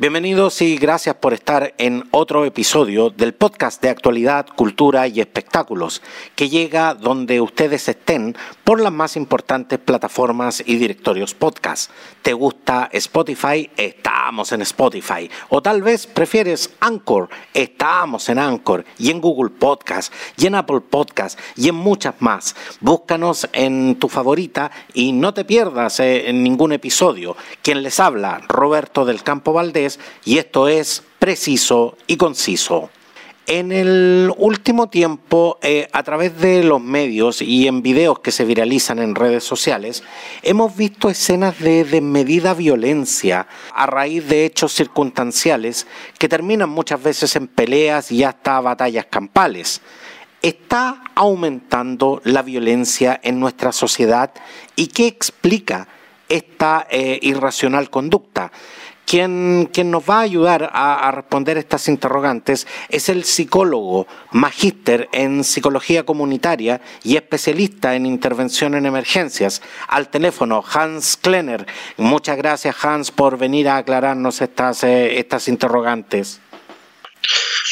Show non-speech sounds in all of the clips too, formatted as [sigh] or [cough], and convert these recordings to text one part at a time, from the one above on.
Bienvenidos y gracias por estar en otro episodio del podcast de actualidad, cultura y espectáculos, que llega donde ustedes estén por las más importantes plataformas y directorios podcast. ¿Te gusta Spotify? Estamos en Spotify. O tal vez prefieres Anchor. Estamos en Anchor y en Google Podcast y en Apple Podcast y en muchas más. Búscanos en tu favorita y no te pierdas eh, en ningún episodio. Quien les habla, Roberto del Campo Valdés y esto es preciso y conciso. En el último tiempo, eh, a través de los medios y en videos que se viralizan en redes sociales, hemos visto escenas de desmedida violencia a raíz de hechos circunstanciales que terminan muchas veces en peleas y hasta batallas campales. ¿Está aumentando la violencia en nuestra sociedad y qué explica esta eh, irracional conducta? Quien, nos va a ayudar a, responder estas interrogantes es el psicólogo, magíster en psicología comunitaria y especialista en intervención en emergencias. Al teléfono, Hans Klenner. Muchas gracias, Hans, por venir a aclararnos estas, eh, estas interrogantes.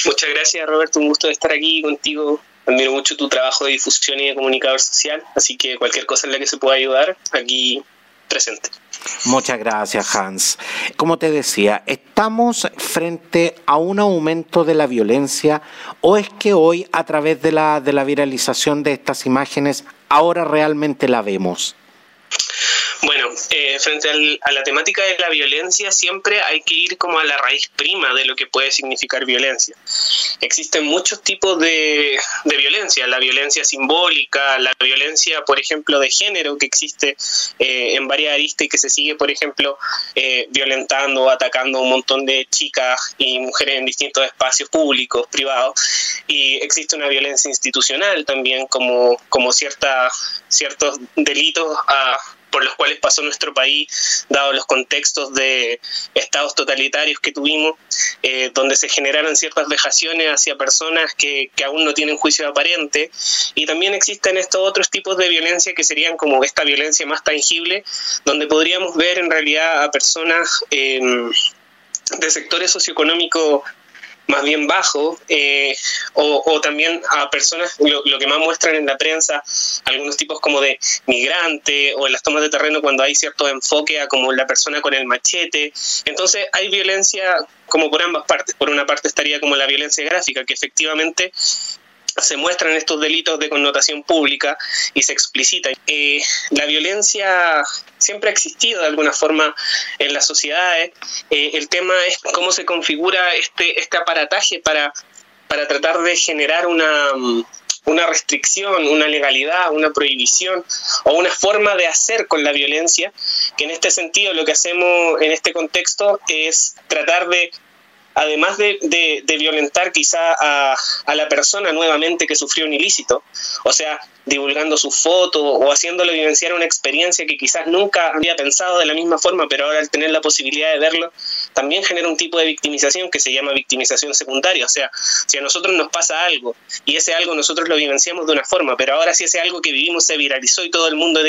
Muchas gracias, Roberto. Un gusto de estar aquí contigo. Admiro mucho tu trabajo de difusión y de comunicador social, así que cualquier cosa en la que se pueda ayudar, aquí presente. Muchas gracias, Hans. Como te decía, ¿estamos frente a un aumento de la violencia o es que hoy, a través de la, de la viralización de estas imágenes, ahora realmente la vemos? Bueno, eh, frente a la temática de la violencia siempre hay que ir como a la raíz prima de lo que puede significar violencia. Existen muchos tipos de, violencia, la violencia simbólica, la violencia, por ejemplo, de género que existe eh, en varias aristas y que se sigue, por ejemplo, eh, violentando o atacando a un montón de chicas y mujeres en distintos espacios públicos, privados. Y existe una violencia institucional también, como, como cierta, ciertos delitos a por los cuales pasó nuestro país, dado los contextos de estados totalitarios que tuvimos, eh, donde se generaron ciertas vejaciones hacia personas que, que, aún no tienen juicio aparente. Y también existen estos otros tipos de violencia que serían como esta violencia más tangible, donde podríamos ver en realidad a personas eh, de sectores socioeconómicos más bien bajo, eh, o, también a personas, lo, que más muestran en la prensa, algunos tipos como de migrante o en las tomas de terreno cuando hay cierto enfoque a como la persona con el machete. Entonces hay violencia como por ambas partes. Por una parte estaría como la violencia gráfica, que efectivamente se muestran estos delitos de connotación pública y se explicita. Eh, la violencia siempre ha existido de alguna forma en las sociedades. Eh, el tema es cómo se configura este, este aparataje para, para tratar de generar una, una restricción, una legalidad, una prohibición o una forma de hacer con la violencia, que en este sentido lo que hacemos en este contexto es tratar de además de, de, violentar quizá a, a, la persona nuevamente que sufrió un ilícito, o sea, divulgando su foto o haciéndole vivenciar una experiencia que quizás nunca había pensado de la misma forma, pero ahora al tener la posibilidad de verlo, también genera un tipo de victimización que se llama victimización secundaria. O sea, si a nosotros nos pasa algo y ese algo nosotros lo vivenciamos de una forma, pero ahora si ese algo que vivimos se viralizó y todo el mundo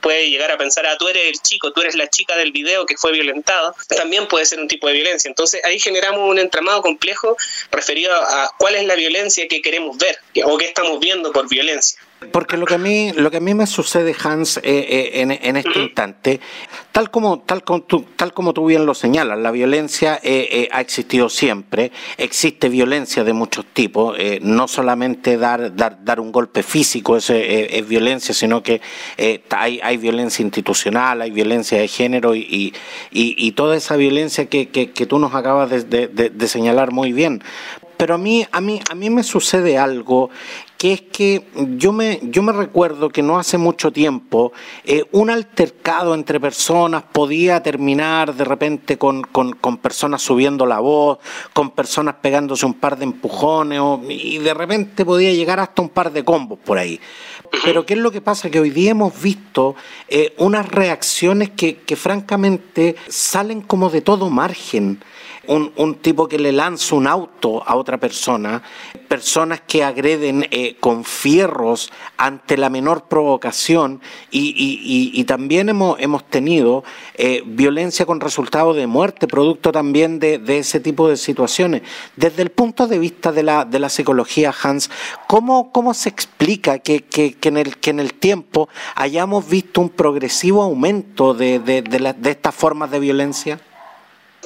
puede llegar a pensar, ah, tú eres el chico, tú eres la chica del video que fue violentado, también puede ser un tipo de violencia. Entonces ahí generamos un entramado complejo referido a cuál es la violencia que queremos ver o que estamos viendo por violencia. Porque lo que a mí, lo que a mí me sucede, Hans, eh, eh, en, este instante, tal como, tal, como tú, tal como tú bien lo señalas, la violencia eh, ha existido siempre, existe violencia de muchos tipos, no solamente dar, dar, dar un golpe físico es, es violencia, sino que hay, hay violencia institucional, hay violencia de género y, y, toda esa violencia que, que, tú nos acabas de, de señalar muy bien. Pero a mí, a mí, a mí me sucede algo que es que yo me, yo me recuerdo que no hace mucho tiempo eh, un altercado entre personas podía terminar de repente con, personas subiendo la voz, con personas pegándose un par de empujones y de repente podía llegar hasta un par de combos por ahí. Pero ¿qué es lo que pasa? Que hoy día hemos visto eh, unas reacciones que, que francamente salen como de todo margen un, tipo que le lanza un auto a otra persona personas que agreden eh, con fierros ante la menor provocación y, también hemos, hemos tenido eh, violencia con resultado de muerte, producto también de, ese tipo de situaciones. Desde el punto de vista de la, de la psicología, Hans, ¿cómo, cómo se explica que, que, en el, que en el tiempo hayamos visto un progresivo aumento de, de, de estas formas de violencia?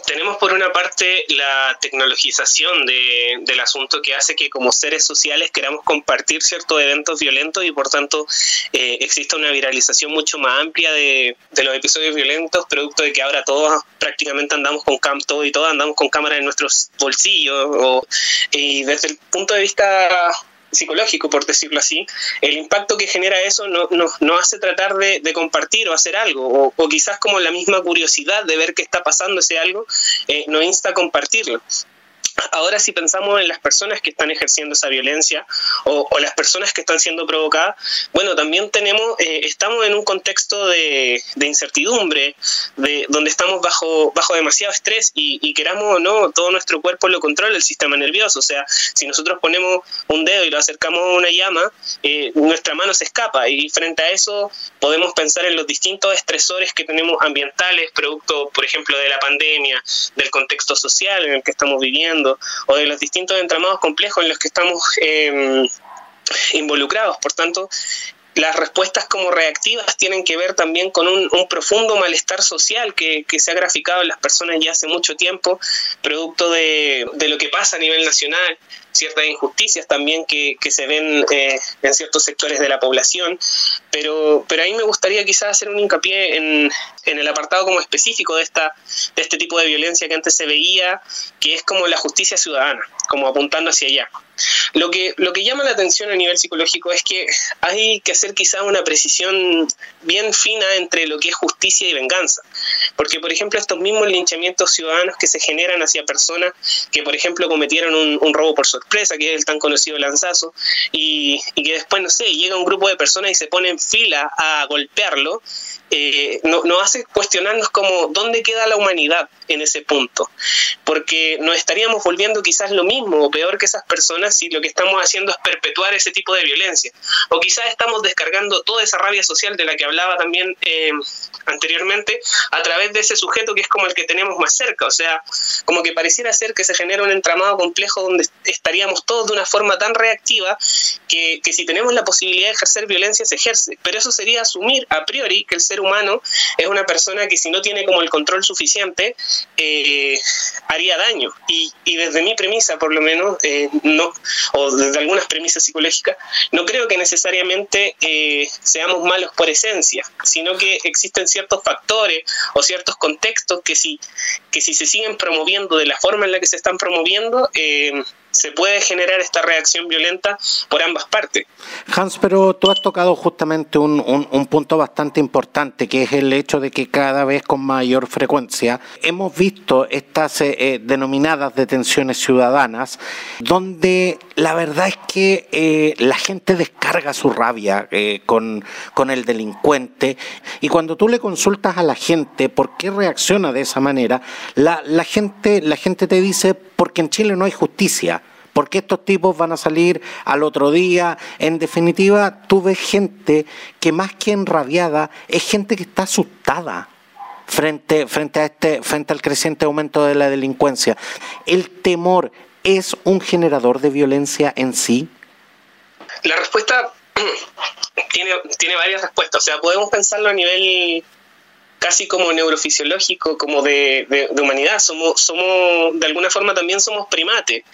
Tenemos por una parte la tecnologización del asunto que hace que como seres sociales queramos compartir ciertos eventos violentos y por tanto eh, exista una viralización mucho más amplia de, los episodios violentos, producto de que ahora todos prácticamente andamos con cam, todo y todos andamos con cámaras en nuestros bolsillos y desde el punto de vista psicológico, por decirlo así, el impacto que genera eso no, no, hace tratar de, compartir o hacer algo, o, quizás como la misma curiosidad de ver qué está pasando ese algo, eh, nos insta a compartirlo. Ahora si pensamos en las personas que están ejerciendo esa violencia o, las personas que están siendo provocadas, bueno, también tenemos, eh, estamos en un contexto de, incertidumbre, de, donde estamos bajo, bajo demasiado estrés y, queramos o no, todo nuestro cuerpo lo controla el sistema nervioso. O sea, si nosotros ponemos un dedo y lo acercamos a una llama, eh, nuestra mano se escapa y frente a eso podemos pensar en los distintos estresores que tenemos ambientales, producto, por ejemplo, de la pandemia, del contexto social en el que estamos viviendo o de los distintos entramados complejos en los que estamos em, involucrados. Por tanto, las respuestas como reactivas tienen que ver también con un, profundo malestar social que, se ha graficado en las personas ya hace mucho tiempo, producto de, de lo que pasa a nivel nacional, ciertas injusticias también que, se ven eh, en ciertos sectores de la población, pero, pero ahí me gustaría quizás hacer un hincapié en, en, el apartado como específico de, esta, de este tipo de violencia que antes se veía, que es como la justicia ciudadana, como apuntando hacia allá. Lo que, lo que llama la atención a nivel psicológico es que hay que hacer quizás una precisión bien fina entre lo que es justicia y venganza. Porque, por ejemplo, estos mismos linchamientos ciudadanos que se generan hacia personas que, por ejemplo, cometieron un, robo por sorpresa, que es el tan conocido lanzazo, y, y, que después, no sé, llega un grupo de personas y se pone en fila a golpearlo, eh, nos no hace cuestionarnos como dónde queda la humanidad en ese punto. Porque nos estaríamos volviendo quizás lo mismo o peor que esas personas si lo que estamos haciendo es perpetuar ese tipo de violencia. O quizás estamos descargando toda esa rabia social de la que hablaba también eh, anteriormente a través de ese sujeto que es como el que tenemos más cerca. O sea, como que pareciera ser que se genera un entramado complejo donde estaríamos todos de una forma tan reactiva que, que si tenemos la posibilidad de ejercer violencia se ejerce. Pero eso sería asumir a priori que el ser humano es una persona que si no tiene como el control suficiente, eh, haría daño. Y, y, desde mi premisa, por lo menos, eh, no, o desde algunas premisas psicológicas, no creo que necesariamente eh, seamos malos por esencia, sino que existen ciertos factores o ciertos contextos que si, que si se siguen promoviendo de la forma en la que se están promoviendo, se puede generar esta reacción violenta por ambas partes. Hans, pero tú has tocado justamente un, un, punto bastante importante, que es el hecho de que cada vez con mayor frecuencia hemos visto estas eh, eh, denominadas detenciones ciudadanas, donde la verdad es que eh, la gente descarga su rabia con, con el delincuente y cuando tú le consultas a la gente por qué reacciona de esa manera, la, la, gente, la gente te dice porque en Chile no hay justicia porque estos tipos van a salir al otro día. En definitiva, tú ves gente que más que enrabiada, es gente que está asustada frente, frente, a este, frente al creciente aumento de la delincuencia. ¿El temor es un generador de violencia en sí? La respuesta [clears throat] tiene, tiene varias respuestas. O sea, podemos pensarlo a nivel casi como neurofisiológico, como de, humanidad. Somos, somos, de alguna forma también somos primates.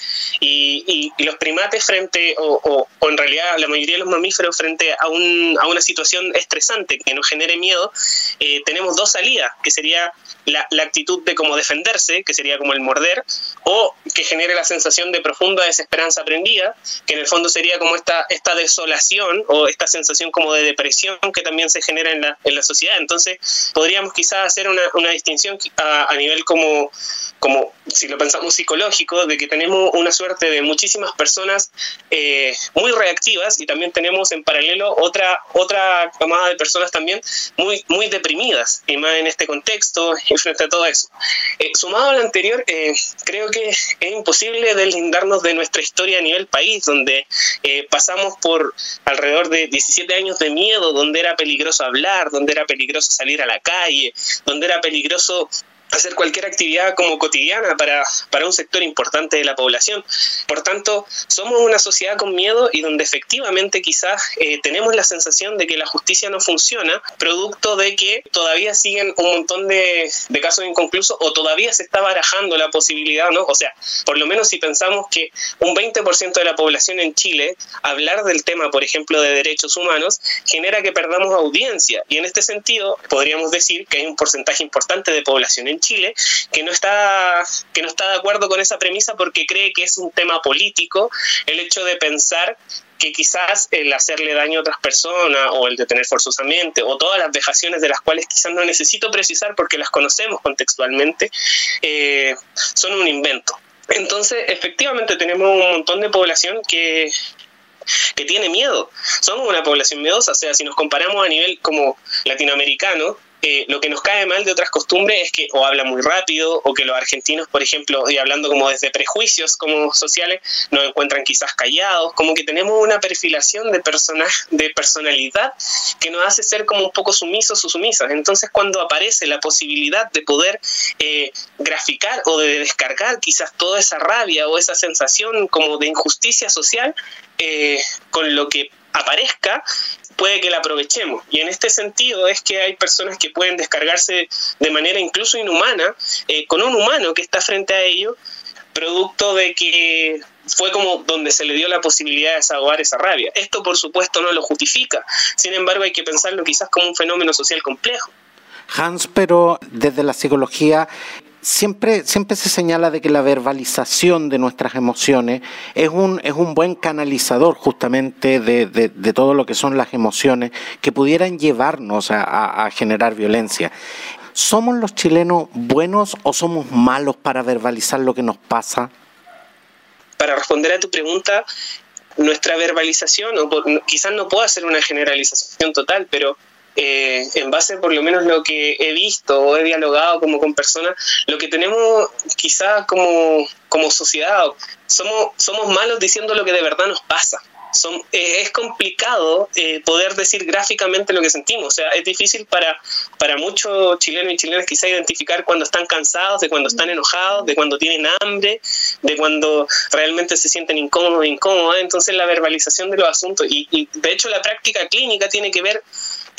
Y, los primates frente, o, o, en realidad la mayoría de los mamíferos frente a, un, a una situación estresante que nos genere miedo, eh, tenemos dos salidas, que sería la, la, actitud de como defenderse, que sería como el morder, o que genere la sensación de profunda desesperanza aprendida, que en el fondo sería como esta, esta desolación o esta sensación como de depresión que también se genera en la, en la sociedad. Entonces, podría quizás hacer una, distinción a, nivel como como si lo pensamos psicológico, de que tenemos una suerte de muchísimas personas eh, muy reactivas y también tenemos en paralelo otra, otra camada de personas también muy, muy deprimidas, y más en este contexto y frente a todo eso. Eh, sumado a lo anterior, eh, creo que es imposible deslindarnos de nuestra historia a nivel país, donde pasamos por alrededor de 17 años de miedo, donde era peligroso hablar, donde era peligroso salir a la calle, donde era peligroso hacer cualquier actividad como cotidiana para, para un sector importante de la población. Por tanto, somos una sociedad con miedo y donde efectivamente quizás eh, tenemos la sensación de que la justicia no funciona, producto de que todavía siguen un montón de, de casos inconclusos o todavía se está barajando la posibilidad, ¿no? O sea, por lo menos si pensamos que un 20% de la población en Chile, hablar del tema, por ejemplo, de derechos humanos, genera que perdamos audiencia. Y en este sentido, podríamos decir que hay un porcentaje importante de población en Chile que no está que no está de acuerdo con esa premisa porque cree que es un tema político el hecho de pensar que quizás el hacerle daño a otras personas o el detener forzosamente o todas las vejaciones de las cuales quizás no necesito precisar porque las conocemos contextualmente eh, son un invento. Entonces, efectivamente tenemos un montón de población que, que tiene miedo. Somos una población miedosa, o sea, si nos comparamos a nivel como latinoamericano, eh, lo que nos cae mal de otras costumbres es que o habla muy rápido o que los argentinos, por ejemplo, y hablando como desde prejuicios como sociales, nos encuentran quizás callados, como que tenemos una perfilación de, persona, de personalidad que nos hace ser como un poco sumisos o sumisas. Entonces cuando aparece la posibilidad de poder eh, graficar o de descargar quizás toda esa rabia o esa sensación como de injusticia social, eh, con lo que aparezca, puede que la aprovechemos. Y en este sentido es que hay personas que pueden descargarse de manera incluso inhumana eh, con un humano que está frente a ellos, producto de que fue como donde se le dio la posibilidad de desahogar esa rabia. Esto por supuesto no lo justifica, sin embargo hay que pensarlo quizás como un fenómeno social complejo. Hans, pero desde la psicología siempre, siempre se señala de que la verbalización de nuestras emociones es un, es un buen canalizador justamente de, de, todo lo que son las emociones que pudieran llevarnos a, a generar violencia. ¿Somos los chilenos buenos o somos malos para verbalizar lo que nos pasa? Para responder a tu pregunta, nuestra verbalización, o quizás no puedo hacer una generalización total, pero eh, en base por lo menos lo que he visto o he dialogado como con personas, lo que tenemos quizás como, como sociedad, somos, somos malos diciendo lo que de verdad nos pasa. Es complicado eh, poder decir gráficamente lo que sentimos. O sea, es difícil para, para muchos chilenos y chilenas quizá identificar cuando están cansados, de cuando están enojados, de cuando tienen hambre, de cuando realmente se sienten incómodos e incómodas. Entonces la verbalización de los asuntos y, y de hecho la práctica clínica tiene que ver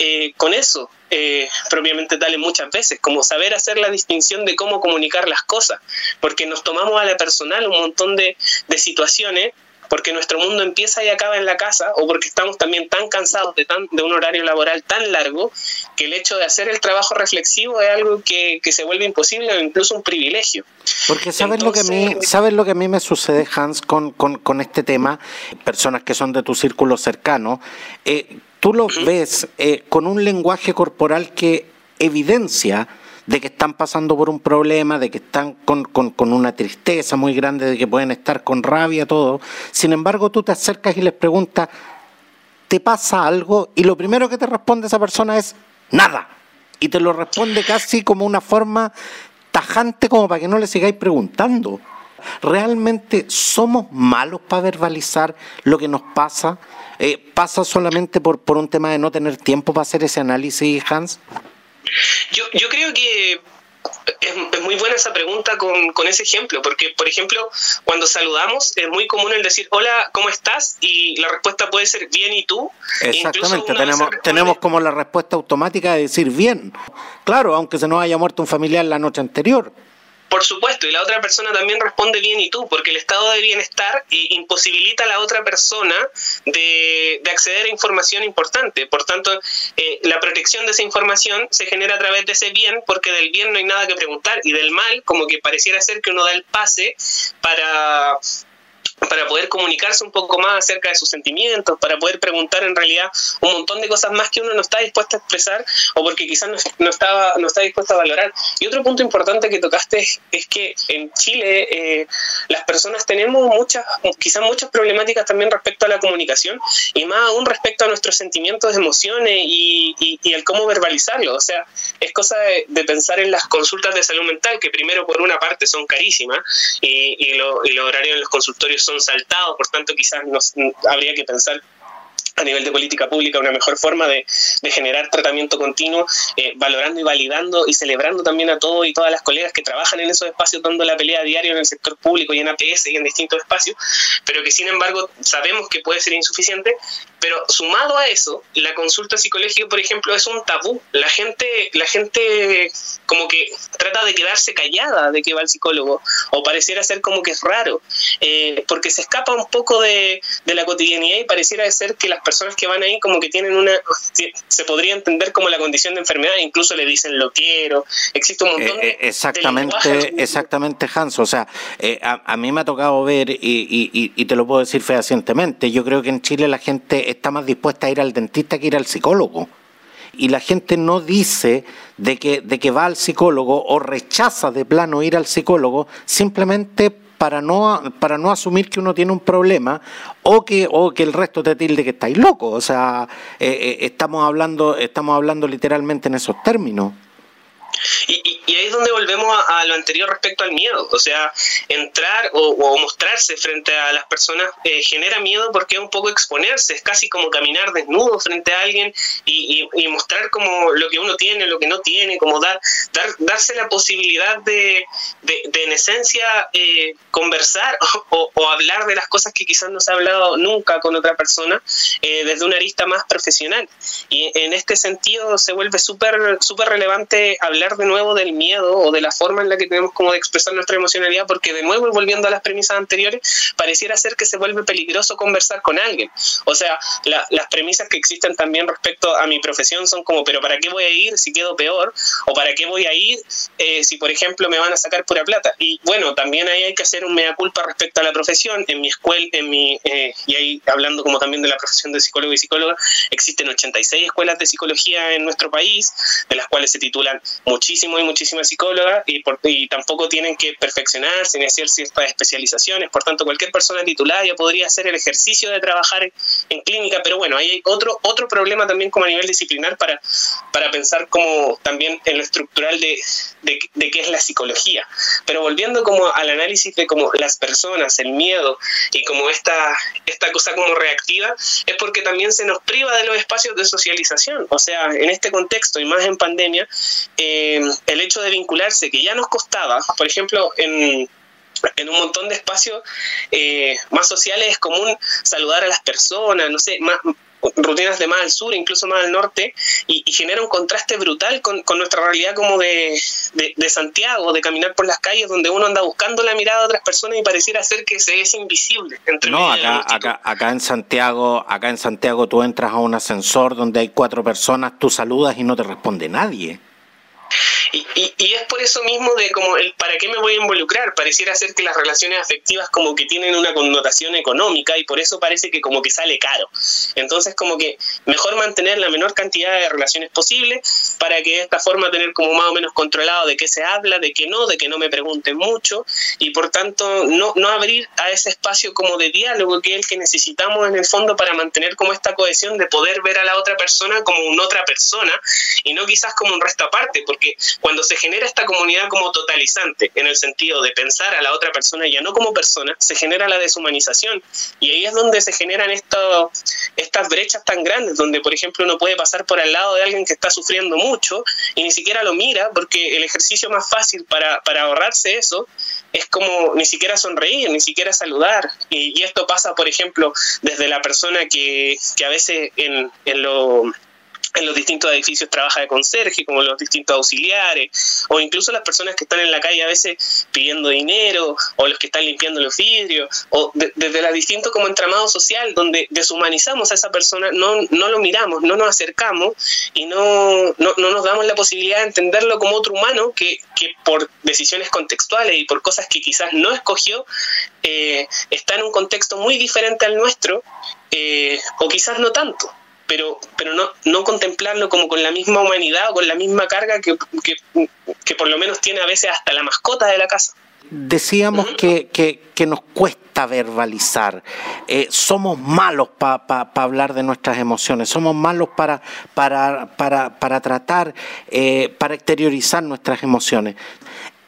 eh, con eso, eh, propiamente tal en muchas veces, como saber hacer la distinción de cómo comunicar las cosas, porque nos tomamos a la personal un montón de, de situaciones porque nuestro mundo empieza y acaba en la casa o porque estamos también tan cansados de, tan, de un horario laboral tan largo que el hecho de hacer el trabajo reflexivo es algo que, que se vuelve imposible o incluso un privilegio. Porque sabes lo que a mí, sabes lo que a mí me sucede, Hans, con, con, con este tema, personas que son de tu círculo cercano, eh, tú los ves eh, con un lenguaje corporal que evidencia de que están pasando por un problema, de que están con, con, una tristeza muy grande, de que pueden estar con rabia, todo. Sin embargo, tú te acercas y les preguntas, ¿te pasa algo? Y lo primero que te responde esa persona es, nada. Y te lo responde casi como una forma tajante como para que no le sigáis preguntando. ¿Realmente somos malos para verbalizar lo que nos pasa? Eh, ¿Pasa solamente por, por un tema de no tener tiempo para hacer ese análisis, Hans? Yo, yo creo que es, muy buena esa pregunta con, con, ese ejemplo, porque, por ejemplo, cuando saludamos es muy común el decir, hola, ¿cómo estás? Y la respuesta puede ser bien y tú. Exactamente, tenemos, tenemos como la respuesta automática de decir bien. Claro, aunque se nos haya muerto un familiar la noche anterior. Por supuesto, y la otra persona también responde bien y tú, porque el estado de bienestar eh, imposibilita a la otra persona de, acceder a información importante. Por tanto, eh, la protección de esa información se genera a través de ese bien, porque del bien no hay nada que preguntar, y del mal, como que pareciera ser que uno da el pase para para poder comunicarse un poco más acerca de sus sentimientos, para poder preguntar en realidad un montón de cosas más que uno no está dispuesto a expresar o porque quizás no, estaba, no está dispuesto a valorar. Y otro punto importante que tocaste es, que en Chile eh, las personas tenemos muchas, quizás muchas problemáticas también respecto a la comunicación y más aún respecto a nuestros sentimientos, emociones y, y, el cómo verbalizarlo. O sea, es cosa de, pensar en las consultas de salud mental, que primero por una parte son carísimas y, y, lo, y los horarios en los consultorios son saltados, por tanto quizás nos, habría que pensar a nivel de política pública una mejor forma de, generar tratamiento continuo, eh, valorando y validando y celebrando también a todos y todas las colegas que trabajan en esos espacios, dando la pelea diario en el sector público y en APS y en distintos espacios, pero que sin embargo sabemos que puede ser insuficiente. Pero sumado a eso, la consulta psicológica, por ejemplo, es un tabú. La gente, la gente como que trata de quedarse callada de que va al psicólogo, o pareciera ser como que es raro, eh, porque se escapa un poco de, de la cotidianidad y pareciera ser que las personas que van ahí como que tienen una, se podría entender como la condición de enfermedad, incluso le dicen lo quiero, existe un montón eh, eh, exactamente, exactamente Hans, o sea, eh, a, mí me ha tocado ver y, te lo puedo decir fehacientemente, yo creo que en Chile la gente está más dispuesta a ir al dentista que ir al psicólogo y la gente no dice de que, de que va al psicólogo o rechaza de plano ir al psicólogo simplemente para no, para no asumir que uno tiene un problema o que, o que el resto te tilde que estáis locos. O sea, eh, eh, estamos, hablando, estamos hablando literalmente en esos términos. Y, ahí es donde volvemos a, lo anterior respecto al miedo. O sea, entrar o, mostrarse frente a las personas eh, genera miedo porque es un poco exponerse, es casi como caminar desnudo frente a alguien y, mostrar como lo que uno tiene, lo que no tiene, como dar, dar darse la posibilidad de, de, en esencia eh, conversar [laughs] o, hablar de las cosas que quizás no se ha hablado nunca con otra persona eh, desde una arista más profesional. Y en este sentido se vuelve súper relevante hablar de nuevo del miedo o de la forma en la que tenemos como de expresar nuestra emocionalidad, porque de nuevo, volviendo a las premisas anteriores, pareciera ser que se vuelve peligroso conversar con alguien. O sea, las premisas que existen también respecto a mi profesión son como, pero ¿para qué voy a ir si quedo peor? ¿O para qué voy a ir eh, si, por ejemplo, me van a sacar pura plata? Y bueno, también ahí hay que hacer un mea culpa respecto a la profesión. En mi escuela, en mi, eh, y ahí hablando como también de la profesión de psicólogo y psicóloga, existen 86 escuelas de psicología en nuestro país, de las cuales se titulan muchísimo y muchísimas psicólogas y, por, y tampoco tienen que perfeccionarse ni hacer ciertas especializaciones. Por tanto, cualquier persona titulada ya podría hacer el ejercicio de trabajar en, clínica, pero bueno, ahí hay otro, otro problema también como a nivel disciplinar para, para pensar como también en lo estructural de, de, de qué es la psicología. Pero volviendo como al análisis de como las personas, el miedo y como esta, esta cosa como reactiva, es porque también se nos priva de los espacios de socialización. O sea, en este contexto y más en pandemia, eh, eh, el hecho de vincularse, que ya nos costaba, por ejemplo, en, en un montón de espacios eh, más sociales es común saludar a las personas, no sé, más, rutinas de más al sur, incluso más al norte, y, genera un contraste brutal con, nuestra realidad como de, de, Santiago, de caminar por las calles donde uno anda buscando la mirada de otras personas y pareciera ser que se es invisible. Entre no, acá, acá, acá en Santiago, acá en Santiago tú entras a un ascensor donde hay cuatro personas, tú saludas y no te responde nadie. Y, y, es por eso mismo de como el para qué me voy a involucrar. Pareciera ser que las relaciones afectivas como que tienen una connotación económica y por eso parece que como que sale caro. Entonces como que mejor mantener la menor cantidad de relaciones posible para que de esta forma tener como más o menos controlado de qué se habla, de qué no, de que no me pregunten mucho y por tanto no, no abrir a ese espacio como de diálogo que es el que necesitamos en el fondo para mantener como esta cohesión de poder ver a la otra persona como una otra persona y no quizás como un resto aparte, porque cuando se genera esta comunidad como totalizante, en el sentido de pensar a la otra persona ya no como persona, se genera la deshumanización. Y ahí es donde se generan esto, estas brechas tan grandes, donde por ejemplo uno puede pasar por al lado de alguien que está sufriendo mucho y ni siquiera lo mira, porque el ejercicio más fácil para, para ahorrarse eso es como ni siquiera sonreír, ni siquiera saludar. Y, esto pasa, por ejemplo, desde la persona que, que a veces en, en lo en los distintos edificios trabaja de conserje, como los distintos auxiliares, o incluso las personas que están en la calle a veces pidiendo dinero, o los que están limpiando los vidrios, o desde la distinto como entramado social, donde deshumanizamos a esa persona, no, no lo miramos, no nos acercamos y no, no, nos damos la posibilidad de entenderlo como otro humano que, que por decisiones contextuales y por cosas que quizás no escogió, eh, está en un contexto muy diferente al nuestro, eh, o quizás no tanto pero, pero no, no contemplarlo como con la misma humanidad o con la misma carga que, que, por lo menos tiene a veces hasta la mascota de la casa. Decíamos que, que, nos cuesta verbalizar, eh, somos malos para hablar de nuestras emociones, somos malos para, para, para, para tratar, eh, para exteriorizar nuestras emociones.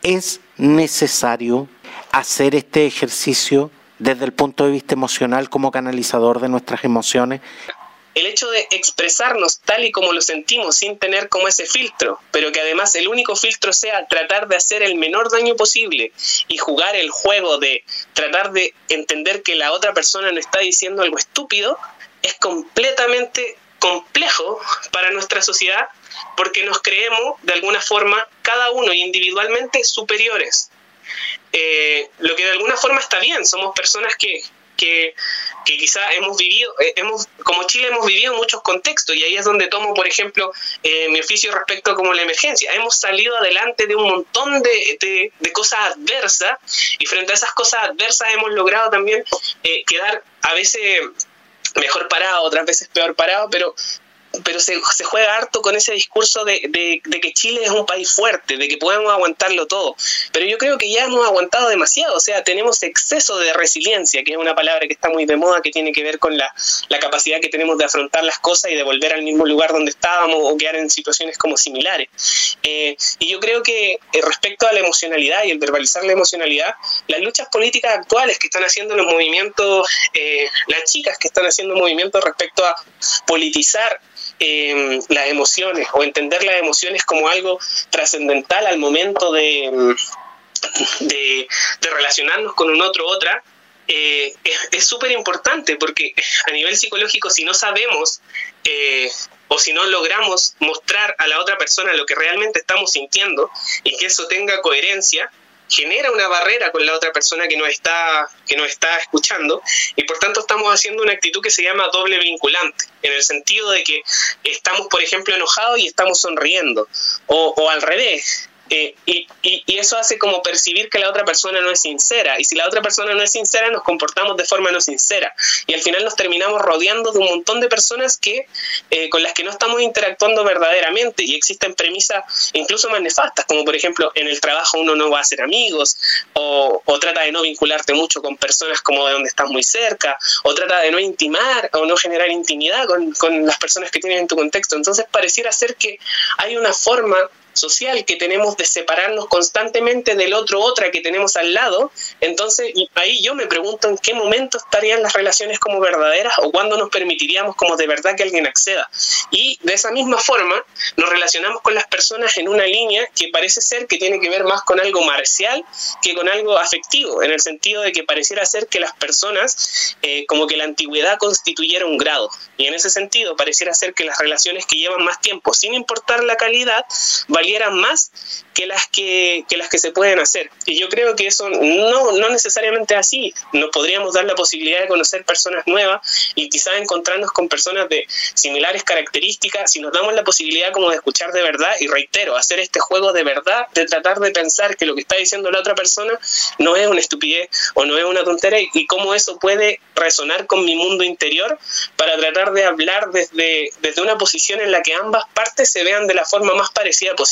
Es necesario hacer este ejercicio desde el punto de vista emocional como canalizador de nuestras emociones el hecho de expresarnos tal y como lo sentimos sin tener como ese filtro, pero que además el único filtro sea tratar de hacer el menor daño posible y jugar el juego de tratar de entender que la otra persona no está diciendo algo estúpido, es completamente complejo para nuestra sociedad porque nos creemos de alguna forma cada uno individualmente superiores. Eh, lo que de alguna forma está bien, somos personas que que, que quizá hemos vivido, eh, hemos, como Chile hemos vivido muchos contextos y ahí es donde tomo, por ejemplo, eh, mi oficio respecto como la emergencia. Hemos salido adelante de un montón de, de, cosas adversas y frente a esas cosas adversas hemos logrado también eh, quedar a veces mejor parado, otras veces peor parado, pero pero se, juega harto con ese discurso de, de, que Chile es un país fuerte, de que podemos aguantarlo todo. Pero yo creo que ya hemos aguantado demasiado, o sea, tenemos exceso de resiliencia, que es una palabra que está muy de moda, que tiene que ver con la, la capacidad que tenemos de afrontar las cosas y de volver al mismo lugar donde estábamos o quedar en situaciones como similares. Eh, y yo creo que eh, respecto a la emocionalidad y el verbalizar la emocionalidad, las luchas políticas actuales que están haciendo los movimientos, eh, las chicas que están haciendo movimientos respecto a politizar eh, las emociones o entender las emociones como algo trascendental al momento de, de, relacionarnos con un otro otra, eh, es súper importante porque a nivel psicológico si no sabemos eh, o si no logramos mostrar a la otra persona lo que realmente estamos sintiendo y que eso tenga coherencia, genera una barrera con la otra persona que nos está, que nos está escuchando y por tanto estamos haciendo una actitud que se llama doble vinculante, en el sentido de que estamos, por ejemplo, enojados y estamos sonriendo, o, o al revés, eh, y, eso hace como percibir que la otra persona no es sincera. Y si la otra persona no es sincera, nos comportamos de forma no sincera. Y al final nos terminamos rodeando de un montón de personas que, eh, con las que no estamos interactuando verdaderamente. Y existen premisas incluso más nefastas, como por ejemplo, en el trabajo uno no va a ser amigos, o, o trata de no vincularte mucho con personas como de donde estás muy cerca, o trata de no intimar o no generar intimidad con, con las personas que tienes en tu contexto. Entonces pareciera ser que hay una forma social que tenemos de separarnos constantemente del otro otra que tenemos al lado, entonces ahí yo me pregunto en qué momento estarían las relaciones como verdaderas o cuándo nos permitiríamos como de verdad que alguien acceda. Y de esa misma forma nos relacionamos con las personas en una línea que parece ser que tiene que ver más con algo marcial que con algo afectivo, en el sentido de que pareciera ser que las personas eh, como que la antigüedad constituyera un grado. Y en ese sentido pareciera ser que las relaciones que llevan más tiempo, sin importar la calidad, valieran más que las que, las que se pueden hacer. Y yo creo que eso no, no necesariamente es así. Nos podríamos dar la posibilidad de conocer personas nuevas y quizás encontrarnos con personas de similares características si nos damos la posibilidad como de escuchar de verdad y reitero, hacer este juego de verdad, de tratar de pensar que lo que está diciendo la otra persona no es una estupidez o no es una tontería y cómo eso puede resonar con mi mundo interior para tratar de hablar desde, desde una posición en la que ambas partes se vean de la forma más parecida posible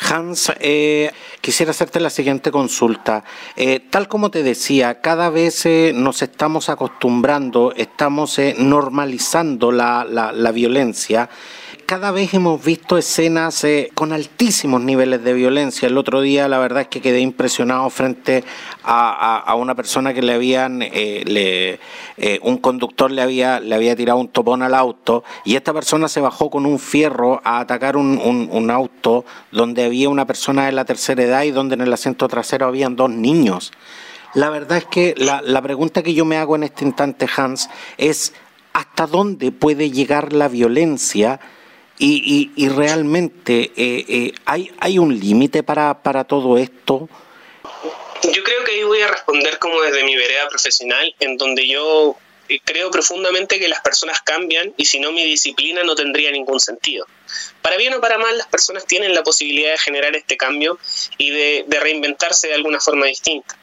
Hans, eh, quisiera hacerte la siguiente consulta. Eh, tal como te decía, cada vez eh, nos estamos acostumbrando, estamos normalizando la, la violencia cada vez hemos visto escenas eh, con altísimos niveles de violencia. El otro día la verdad es que quedé impresionado frente a, una persona que le habían, eh, eh, un conductor le había, le había tirado un topón al auto y esta persona se bajó con un fierro a atacar un, auto donde había una persona de la tercera edad y donde en el asiento trasero habían dos niños. La verdad es que la pregunta que yo me hago en este instante, Hans, es ¿hasta dónde puede llegar la violencia? Y, y, realmente, eh, eh, ¿hay, ¿hay un límite para, todo esto? Yo creo que ahí voy a responder como desde mi vereda profesional, en donde yo creo profundamente que las personas cambian y si no mi disciplina no tendría ningún sentido. Para bien o para mal, las personas tienen la posibilidad de generar este cambio y de reinventarse de alguna forma distinta.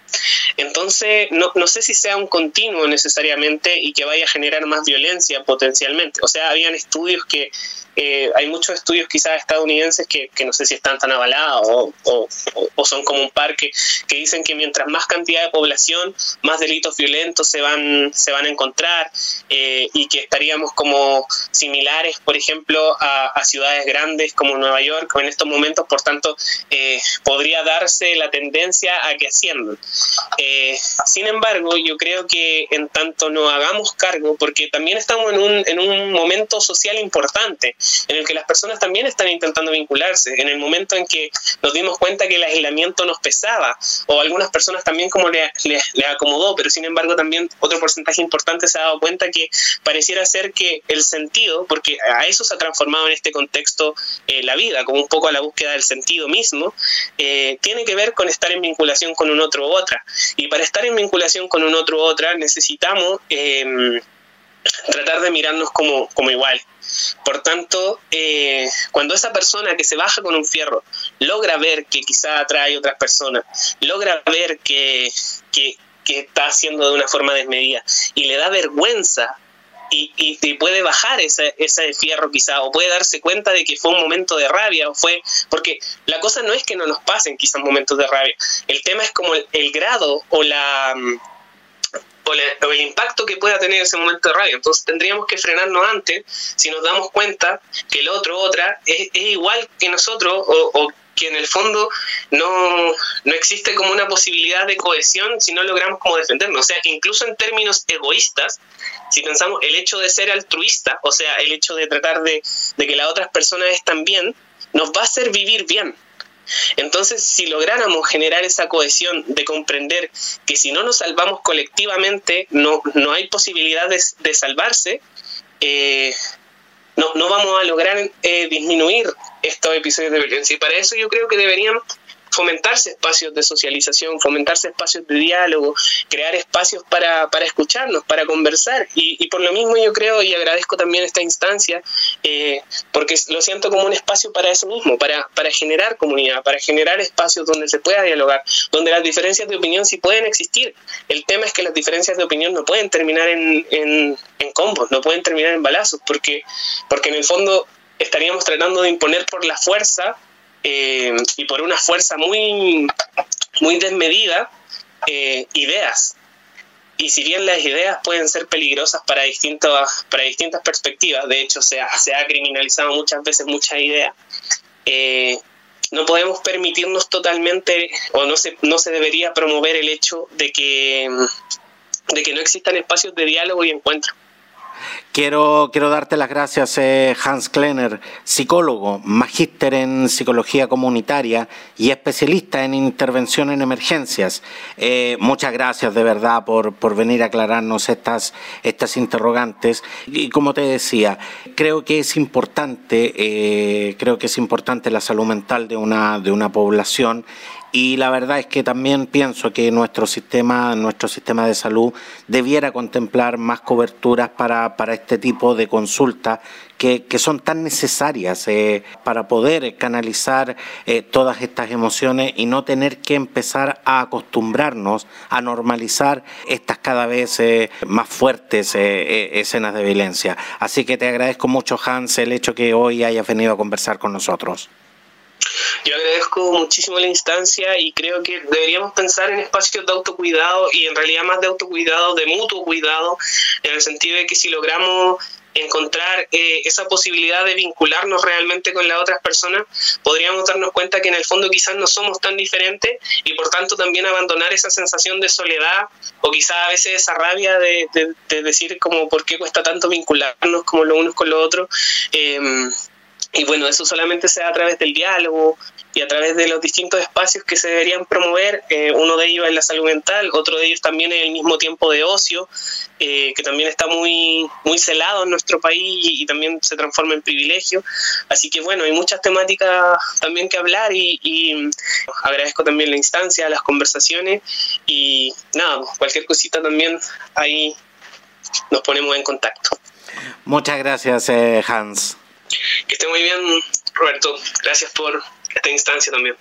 Entonces, no, no, sé si sea un continuo necesariamente y que vaya a generar más violencia potencialmente. O sea, habían estudios que eh, hay muchos estudios quizás estadounidenses que, no sé si están tan avalados o, son como un par que, dicen que mientras más cantidad de población, más delitos violentos se van, se van a encontrar eh, y que estaríamos como similares, por ejemplo, a, ciudades grandes como Nueva York en estos momentos, por tanto, eh, podría darse la tendencia a que asciendan. Sin embargo, yo creo que en tanto no hagamos cargo, porque también estamos en un, en un momento social importante, en el que las personas también están intentando vincularse, en el momento en que nos dimos cuenta que el aislamiento nos pesaba, o algunas personas también como le, acomodó, pero sin embargo también otro porcentaje importante se ha dado cuenta que pareciera ser que el sentido, porque a eso se ha transformado en este contexto eh, la vida, como un poco a la búsqueda del sentido mismo, eh, tiene que ver con estar en vinculación con un otro Y para estar en vinculación con un otro otra necesitamos... Em, tratar de mirarnos como, como iguales. Por tanto, eh, cuando esa persona que se baja con un fierro logra ver que quizá atrae otras personas, logra ver que, está haciendo de una forma desmedida y le da vergüenza y, y, puede bajar ese, ese fierro quizá, o puede darse cuenta de que fue un momento de rabia, o fue, porque la cosa no es que no nos pasen quizás momentos de rabia, el tema es como el grado o la o, el impacto que pueda tener ese momento de rabia. Entonces tendríamos que frenarnos antes si nos damos cuenta que el otro, otra, es, igual que nosotros o, que en el fondo no, no, existe como una posibilidad de cohesión si no logramos como defendernos. O sea, incluso en términos egoístas, si pensamos el hecho de ser altruista, o sea, el hecho de tratar de, de que las otras personas están bien, nos va a hacer vivir bien. Entonces, si lográramos generar esa cohesión de comprender que si no nos salvamos colectivamente, no, no hay posibilidad de, salvarse, eh, no, no, vamos a lograr eh, disminuir estos episodios de violencia. Y para eso yo creo que deberían fomentarse espacios de socialización, fomentarse espacios de diálogo, crear espacios para, para escucharnos, para conversar. Y, por lo mismo yo creo y agradezco también esta instancia, eh, porque lo siento como un espacio para eso mismo, para, para generar comunidad, para generar espacios donde se pueda dialogar, donde las diferencias de opinión sí pueden existir. El tema es que las diferencias de opinión no pueden terminar en, en, en combos, no pueden terminar en balazos, porque, porque en el fondo estaríamos tratando de imponer por la fuerza eh, y por una fuerza muy, muy desmedida eh, ideas. Y si bien las ideas pueden ser peligrosas para distintas, para distintas perspectivas, de hecho se ha, se ha criminalizado muchas veces muchas ideas, eh, no podemos permitirnos totalmente o no se, no se debería promover el hecho de que, de que no existan espacios de diálogo y encuentro. Quiero, quiero darte las gracias, eh, Hans Klenner, psicólogo, magíster en psicología comunitaria y especialista en intervención en emergencias. Eh, muchas gracias de verdad por, por venir a aclararnos estas, estas interrogantes. Y como te decía, creo que es importante, eh, creo que es importante la salud mental de una, de una población y la verdad es que también pienso que nuestro sistema, nuestro sistema de salud debiera contemplar más coberturas para, para este tipo de consultas que, que son tan necesarias eh, para poder canalizar eh, todas estas emociones y no tener que empezar a acostumbrarnos a normalizar estas cada vez eh, más fuertes escenas de violencia. Así que te agradezco mucho, Hans, el hecho que hoy hayas venido a conversar con nosotros. Yo agradezco muchísimo la instancia y creo que deberíamos pensar en espacios de autocuidado y en realidad más de autocuidado, de mutuo cuidado, en el sentido de que si logramos encontrar eh, esa posibilidad de vincularnos realmente con las otras personas, podríamos darnos cuenta que en el fondo quizás no somos tan diferentes y por tanto también abandonar esa sensación de soledad o quizás a veces esa rabia de, decir como por qué cuesta tanto vincularnos como los unos con los otros. Eh, y bueno, eso solamente se da a través del diálogo y a través de los distintos espacios que se deberían promover, eh, uno de ellos es la salud mental, otro de ellos también es el mismo tiempo de ocio, eh, que también está muy, muy celado en nuestro país y, también se transforma en privilegio. Así que bueno, hay muchas temáticas también que hablar y, y agradezco también la instancia, las conversaciones y nada, cualquier cosita también ahí nos ponemos en contacto. Muchas gracias, eh, Hans. Que esté muy bien, Roberto. Gracias por esta instancia también.